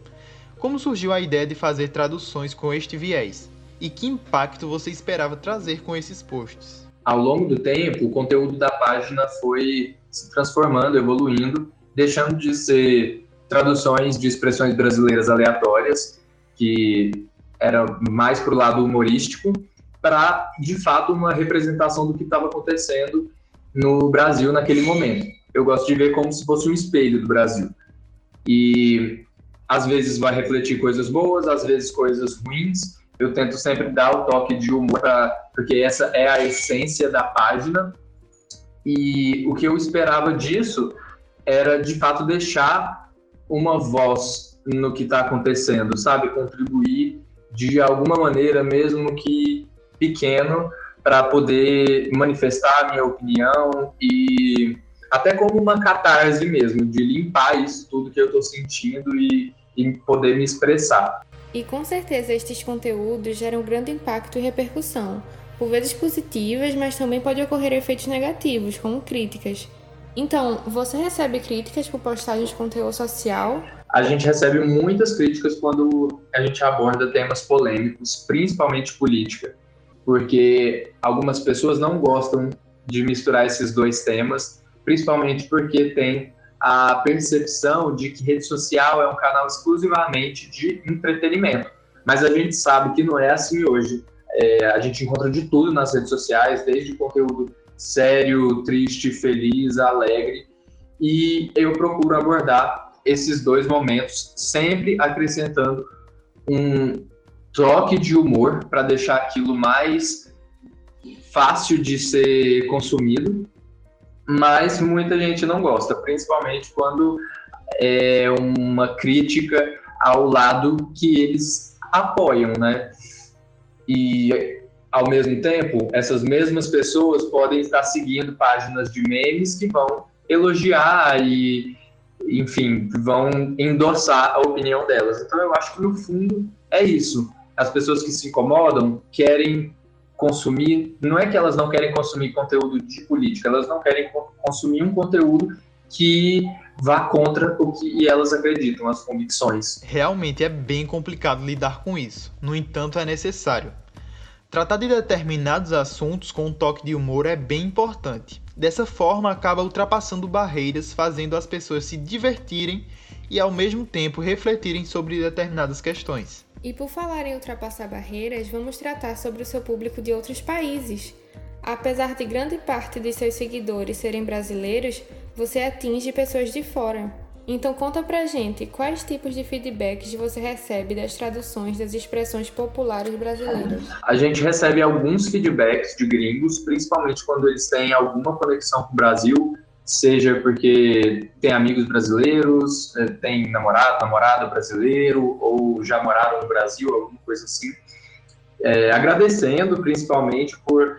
[SPEAKER 2] Como surgiu a ideia de fazer traduções com este viés? E que impacto você esperava trazer com esses posts?
[SPEAKER 8] Ao longo do tempo, o conteúdo da página foi se transformando, evoluindo, deixando de ser traduções de expressões brasileiras aleatórias, que era mais para o lado humorístico, para, de fato, uma representação do que estava acontecendo no Brasil naquele momento eu gosto de ver como se fosse um espelho do Brasil. E às vezes vai refletir coisas boas, às vezes coisas ruins. Eu tento sempre dar o toque de humor, pra, porque essa é a essência da página. E o que eu esperava disso era, de fato, deixar uma voz no que está acontecendo, sabe? Contribuir de alguma maneira, mesmo que pequeno, para poder manifestar a minha opinião e até como uma catarse mesmo, de limpar isso tudo que eu estou sentindo e, e poder me expressar.
[SPEAKER 3] E com certeza estes conteúdos geram grande impacto e repercussão, por vezes positivas, mas também pode ocorrer efeitos negativos, como críticas. Então, você recebe críticas por postagens de conteúdo social?
[SPEAKER 8] A gente recebe muitas críticas quando a gente aborda temas polêmicos, principalmente política, porque algumas pessoas não gostam de misturar esses dois temas principalmente porque tem a percepção de que rede social é um canal exclusivamente de entretenimento. Mas a gente sabe que não é assim hoje. É, a gente encontra de tudo nas redes sociais, desde conteúdo sério, triste, feliz, alegre. E eu procuro abordar esses dois momentos, sempre acrescentando um toque de humor para deixar aquilo mais fácil de ser consumido mas muita gente não gosta, principalmente quando é uma crítica ao lado que eles apoiam, né? E ao mesmo tempo, essas mesmas pessoas podem estar seguindo páginas de memes que vão elogiar e, enfim, vão endossar a opinião delas. Então eu acho que no fundo é isso. As pessoas que se incomodam querem consumir, não é que elas não querem consumir conteúdo de política, elas não querem consumir um conteúdo que vá contra o que elas acreditam, as convicções.
[SPEAKER 2] Realmente é bem complicado lidar com isso. No entanto, é necessário. Tratar de determinados assuntos com um toque de humor é bem importante. Dessa forma, acaba ultrapassando barreiras, fazendo as pessoas se divertirem e ao mesmo tempo refletirem sobre determinadas questões.
[SPEAKER 3] E por falar em ultrapassar barreiras, vamos tratar sobre o seu público de outros países. Apesar de grande parte de seus seguidores serem brasileiros, você atinge pessoas de fora. Então conta pra gente quais tipos de feedbacks você recebe das traduções das expressões populares brasileiras.
[SPEAKER 8] A gente recebe alguns feedbacks de gringos, principalmente quando eles têm alguma conexão com o Brasil, seja porque tem amigos brasileiros, é, tem namorado, namorada brasileiro, ou já moraram no Brasil, alguma coisa assim. É, agradecendo principalmente por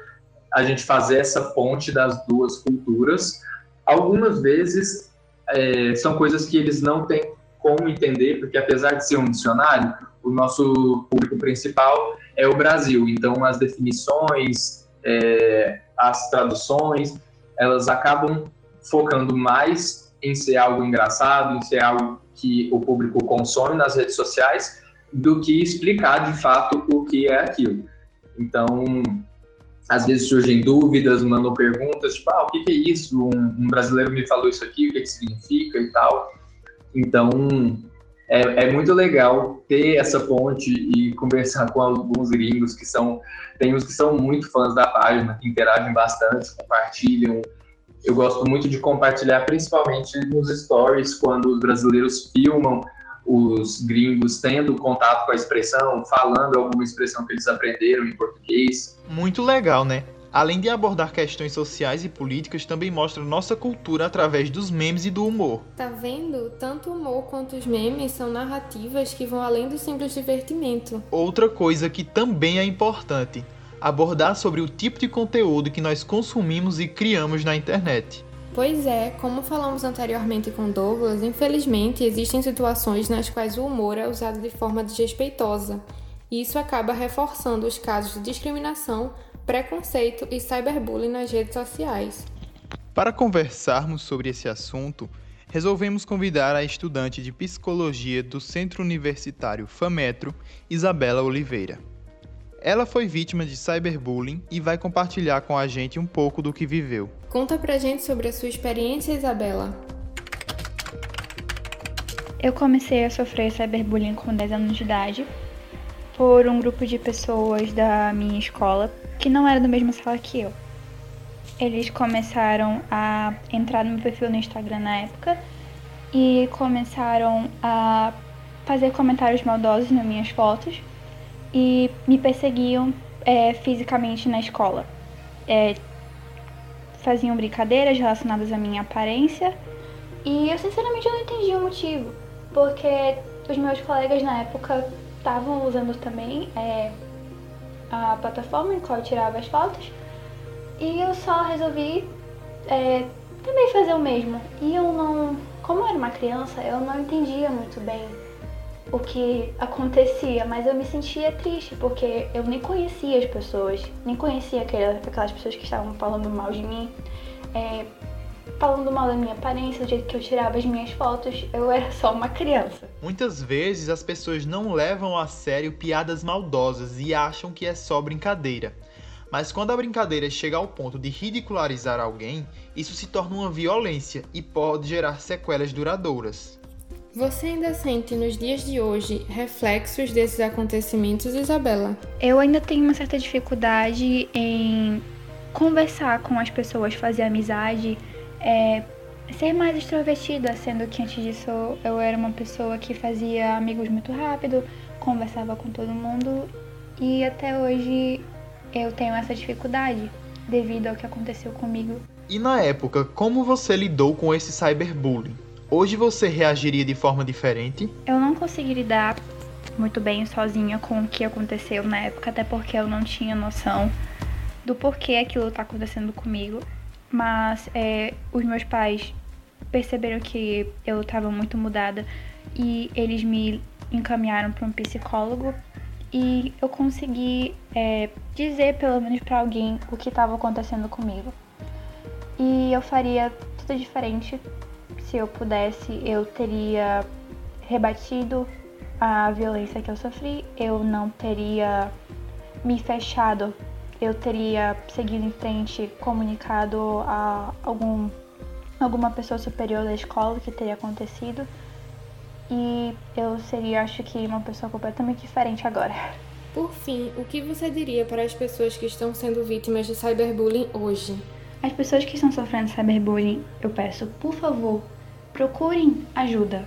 [SPEAKER 8] a gente fazer essa ponte das duas culturas. Algumas vezes é, são coisas que eles não têm como entender, porque apesar de ser um dicionário, o nosso público principal é o Brasil. Então, as definições, é, as traduções, elas acabam focando mais em ser algo engraçado, em ser algo que o público consome nas redes sociais, do que explicar de fato o que é aquilo. Então, às vezes surgem dúvidas, mandam perguntas, tipo, ah, o que, é isso? Um, um, brasileiro me falou isso aqui, o que, que significa e tal. Então, é, é, muito legal ter essa ponte e conversar com alguns gringos que são, tem uns que são muito fãs da página, que interagem bastante, compartilham, eu gosto muito de compartilhar, principalmente nos stories, quando os brasileiros filmam os gringos tendo contato com a expressão, falando alguma expressão que eles aprenderam em português.
[SPEAKER 2] Muito legal, né? Além de abordar questões sociais e políticas, também mostra nossa cultura através dos memes e do humor.
[SPEAKER 3] Tá vendo? Tanto o humor quanto os memes são narrativas que vão além do simples divertimento.
[SPEAKER 2] Outra coisa que também é importante, abordar sobre o tipo de conteúdo que nós consumimos e criamos na internet.
[SPEAKER 3] Pois é, como falamos anteriormente com Douglas, infelizmente existem situações nas quais o humor é usado de forma desrespeitosa, e isso acaba reforçando os casos de discriminação, preconceito e cyberbullying nas redes sociais.
[SPEAKER 2] Para conversarmos sobre esse assunto, resolvemos convidar a estudante de psicologia do Centro Universitário FAMetro, Isabela Oliveira. Ela foi vítima de cyberbullying e vai compartilhar com a gente um pouco do que viveu.
[SPEAKER 3] Conta pra gente sobre a sua experiência, Isabela.
[SPEAKER 9] Eu comecei a sofrer cyberbullying com 10 anos de idade por um grupo de pessoas da minha escola que não era da mesma sala que eu. Eles começaram a entrar no meu perfil no Instagram na época e começaram a fazer comentários maldosos nas minhas fotos e me perseguiam é, fisicamente na escola. É, faziam brincadeiras relacionadas à minha aparência e eu sinceramente não entendi o motivo, porque os meus colegas na época estavam usando também é, a plataforma em qual eu tirava as fotos e eu só resolvi é, também fazer o mesmo. E eu não, como eu era uma criança, eu não entendia muito bem o que acontecia, mas eu me sentia triste porque eu nem conhecia as pessoas, nem conhecia aquelas pessoas que estavam falando mal de mim, é, falando mal da minha aparência, do jeito que eu tirava as minhas fotos, eu era só uma criança.
[SPEAKER 2] Muitas vezes as pessoas não levam a sério piadas maldosas e acham que é só brincadeira. Mas quando a brincadeira chega ao ponto de ridicularizar alguém, isso se torna uma violência e pode gerar sequelas duradouras.
[SPEAKER 3] Você ainda sente nos dias de hoje reflexos desses acontecimentos, Isabela?
[SPEAKER 9] Eu ainda tenho uma certa dificuldade em conversar com as pessoas, fazer amizade, é, ser mais extrovertida, sendo que antes disso eu era uma pessoa que fazia amigos muito rápido, conversava com todo mundo e até hoje eu tenho essa dificuldade devido ao que aconteceu comigo.
[SPEAKER 2] E na época, como você lidou com esse cyberbullying? Hoje você reagiria de forma diferente?
[SPEAKER 9] Eu não consegui lidar muito bem sozinha com o que aconteceu na época, até porque eu não tinha noção do porquê aquilo tá acontecendo comigo. Mas é, os meus pais perceberam que eu estava muito mudada e eles me encaminharam para um psicólogo e eu consegui é, dizer pelo menos para alguém o que estava acontecendo comigo. E eu faria tudo diferente se eu pudesse, eu teria rebatido a violência que eu sofri, eu não teria me fechado, eu teria seguido em frente, comunicado a algum, alguma pessoa superior da escola que teria acontecido. E eu seria, acho que, uma pessoa completamente diferente agora.
[SPEAKER 3] Por fim, o que você diria para as pessoas que estão sendo vítimas de cyberbullying hoje?
[SPEAKER 9] As pessoas que estão sofrendo cyberbullying, eu peço, por favor, procurem ajuda.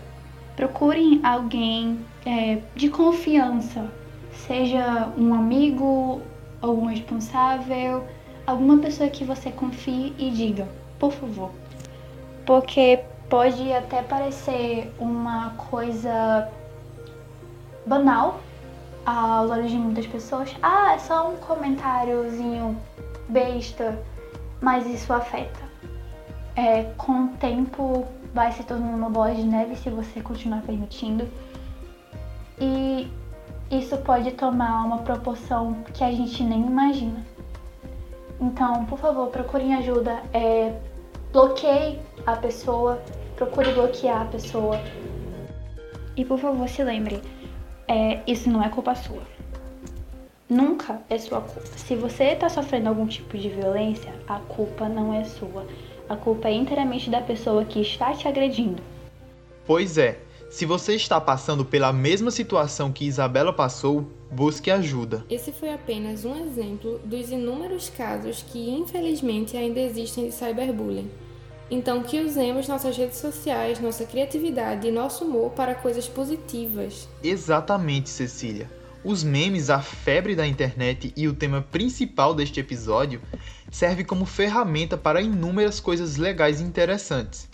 [SPEAKER 9] Procurem alguém é, de confiança, seja um amigo, algum responsável, alguma pessoa que você confie e diga, por favor. Porque pode até parecer uma coisa banal aos olhos de muitas pessoas. Ah, é só um comentáriozinho besta, mas isso afeta. É, com o tempo vai se tornando uma bola de neve se você continuar permitindo. E isso pode tomar uma proporção que a gente nem imagina. Então, por favor, procurem ajuda. É, bloqueie a pessoa, procure bloquear a pessoa. E por favor, se lembre, é, isso não é culpa sua. Nunca é sua culpa. Se você está sofrendo algum tipo de violência, a culpa não é sua. A culpa é inteiramente da pessoa que está te agredindo.
[SPEAKER 2] Pois é, se você está passando pela mesma situação que Isabela passou, busque ajuda.
[SPEAKER 3] Esse foi apenas um exemplo dos inúmeros casos que infelizmente ainda existem de cyberbullying. Então, que usemos nossas redes sociais, nossa criatividade e nosso humor para coisas positivas.
[SPEAKER 2] Exatamente, Cecília. Os memes, a febre da internet e o tema principal deste episódio serve como ferramenta para inúmeras coisas legais e interessantes.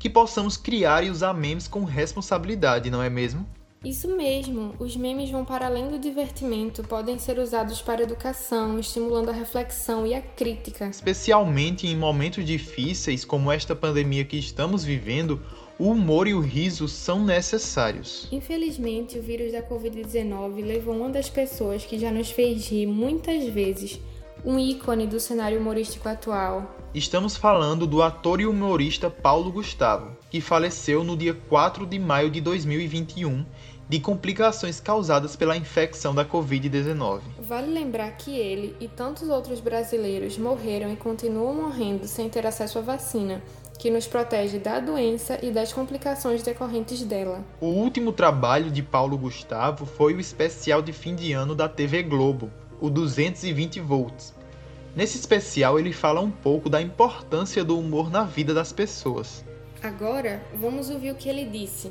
[SPEAKER 2] Que possamos criar e usar memes com responsabilidade, não é mesmo?
[SPEAKER 3] Isso mesmo, os memes vão para além do divertimento, podem ser usados para educação, estimulando a reflexão e a crítica.
[SPEAKER 2] Especialmente em momentos difíceis como esta pandemia que estamos vivendo, o humor e o riso são necessários.
[SPEAKER 3] Infelizmente, o vírus da Covid-19 levou uma das pessoas que já nos fez rir muitas vezes, um ícone do cenário humorístico atual.
[SPEAKER 2] Estamos falando do ator e humorista Paulo Gustavo, que faleceu no dia 4 de maio de 2021 de complicações causadas pela infecção da Covid-19.
[SPEAKER 3] Vale lembrar que ele e tantos outros brasileiros morreram e continuam morrendo sem ter acesso à vacina, que nos protege da doença e das complicações decorrentes dela.
[SPEAKER 2] O último trabalho de Paulo Gustavo foi o especial de fim de ano da TV Globo, o 220 volts. Nesse especial ele fala um pouco da importância do humor na vida das pessoas.
[SPEAKER 3] Agora, vamos ouvir o que ele disse.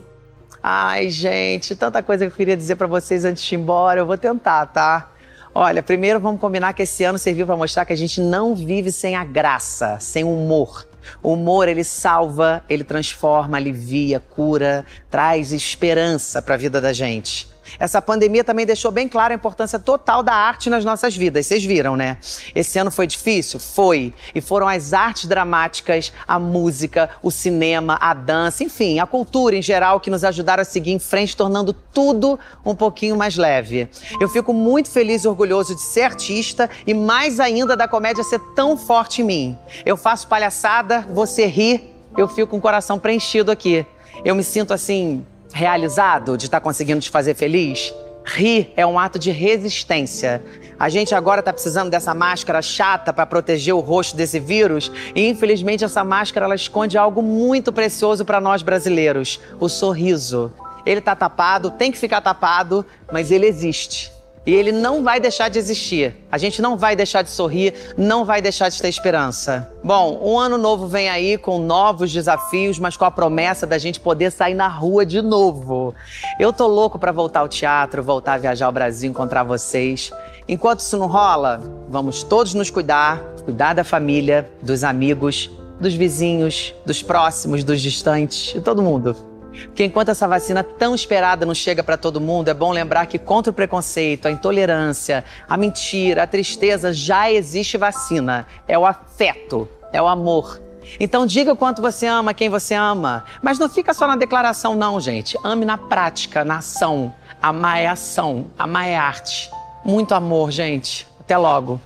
[SPEAKER 10] Ai, gente, tanta coisa que eu queria dizer para vocês antes de ir embora. Eu vou tentar, tá? Olha, primeiro vamos combinar que esse ano serviu para mostrar que a gente não vive sem a graça, sem o humor. O humor ele salva, ele transforma, alivia, cura, traz esperança para a vida da gente. Essa pandemia também deixou bem clara a importância total da arte nas nossas vidas. Vocês viram, né? Esse ano foi difícil? Foi. E foram as artes dramáticas, a música, o cinema, a dança, enfim, a cultura em geral que nos ajudaram a seguir em frente, tornando tudo um pouquinho mais leve. Eu fico muito feliz e orgulhoso de ser artista e mais ainda da comédia ser tão forte em mim. Eu faço palhaçada, você ri, eu fico com o coração preenchido aqui. Eu me sinto assim realizado de estar tá conseguindo te fazer feliz? Rir é um ato de resistência. A gente agora está precisando dessa máscara chata para proteger o rosto desse vírus e infelizmente essa máscara ela esconde algo muito precioso para nós brasileiros: o sorriso. Ele está tapado, tem que ficar tapado, mas ele existe. E ele não vai deixar de existir. A gente não vai deixar de sorrir, não vai deixar de ter esperança. Bom, um ano novo vem aí com novos desafios, mas com a promessa da gente poder sair na rua de novo. Eu tô louco para voltar ao teatro, voltar a viajar ao Brasil, encontrar vocês. Enquanto isso não rola, vamos todos nos cuidar, cuidar da família, dos amigos, dos vizinhos, dos próximos, dos distantes, de todo mundo. Porque enquanto essa vacina tão esperada não chega para todo mundo, é bom lembrar que contra o preconceito, a intolerância, a mentira, a tristeza, já existe vacina. É o afeto, é o amor. Então diga o quanto você ama quem você ama. Mas não fica só na declaração, não, gente. Ame na prática, na ação. Amar é ação, amar é arte. Muito amor, gente. Até logo.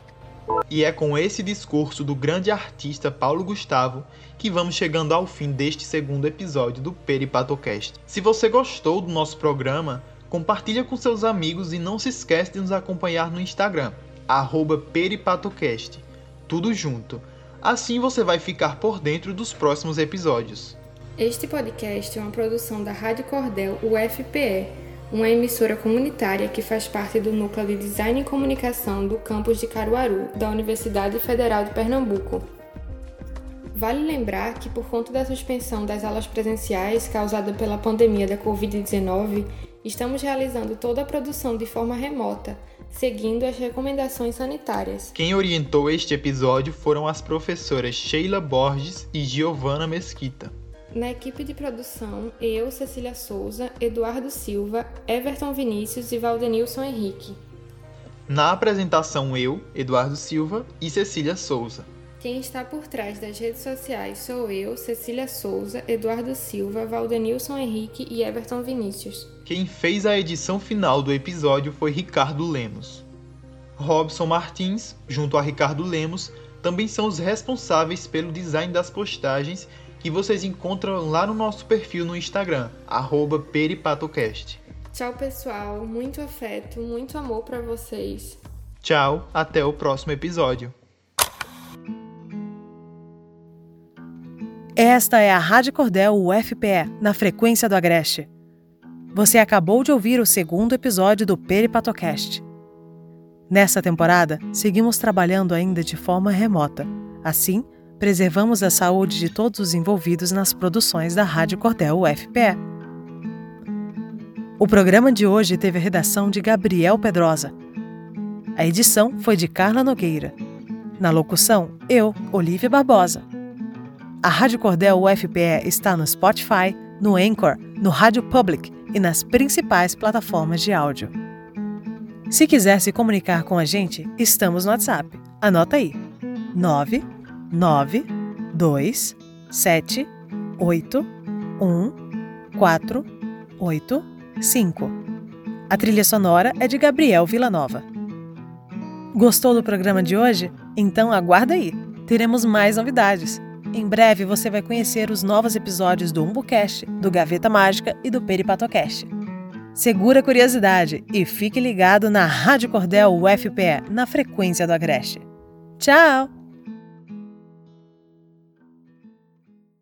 [SPEAKER 2] E é com esse discurso do grande artista Paulo Gustavo que vamos chegando ao fim deste segundo episódio do Peripatocast. Se você gostou do nosso programa, compartilha com seus amigos e não se esqueça de nos acompanhar no Instagram, peripatocast. Tudo junto. Assim você vai ficar por dentro dos próximos episódios.
[SPEAKER 3] Este podcast é uma produção da Rádio Cordel UFPE, uma emissora comunitária que faz parte do Núcleo de Design e Comunicação do campus de Caruaru, da Universidade Federal de Pernambuco. Vale lembrar que, por conta da suspensão das aulas presenciais causada pela pandemia da Covid-19, estamos realizando toda a produção de forma remota, seguindo as recomendações sanitárias.
[SPEAKER 2] Quem orientou este episódio foram as professoras Sheila Borges e Giovana Mesquita.
[SPEAKER 3] Na equipe de produção, eu, Cecília Souza, Eduardo Silva, Everton Vinícius e Valdenilson Henrique.
[SPEAKER 2] Na apresentação, eu, Eduardo Silva e Cecília Souza.
[SPEAKER 3] Quem está por trás das redes sociais sou eu, Cecília Souza, Eduardo Silva, Valdenilson Henrique e Everton Vinícius.
[SPEAKER 2] Quem fez a edição final do episódio foi Ricardo Lemos. Robson Martins, junto a Ricardo Lemos, também são os responsáveis pelo design das postagens que vocês encontram lá no nosso perfil no Instagram, peripatocast.
[SPEAKER 3] Tchau, pessoal. Muito afeto, muito amor para vocês.
[SPEAKER 2] Tchau, até o próximo episódio.
[SPEAKER 1] Esta é a Rádio Cordel UFPE, na frequência do Agreste. Você acabou de ouvir o segundo episódio do Peripatocast. Nessa temporada, seguimos trabalhando ainda de forma remota. Assim, preservamos a saúde de todos os envolvidos nas produções da Rádio Cordel UFPE. O programa de hoje teve a redação de Gabriel Pedrosa. A edição foi de Carla Nogueira. Na locução, eu, Olivia Barbosa. A Rádio Cordel UFPE está no Spotify, no Anchor, no Rádio Public e nas principais plataformas de áudio. Se quiser se comunicar com a gente, estamos no WhatsApp. Anota aí: 9 9 2 7 8 1 4 8 5. A trilha sonora é de Gabriel Villanova. Gostou do programa de hoje? Então aguarda aí. Teremos mais novidades. Em breve você vai conhecer os novos episódios do UmbuCast, do Gaveta Mágica e do Peripatocast. Segura a curiosidade e fique ligado na Rádio Cordel UFPE, na frequência do Agreste. Tchau!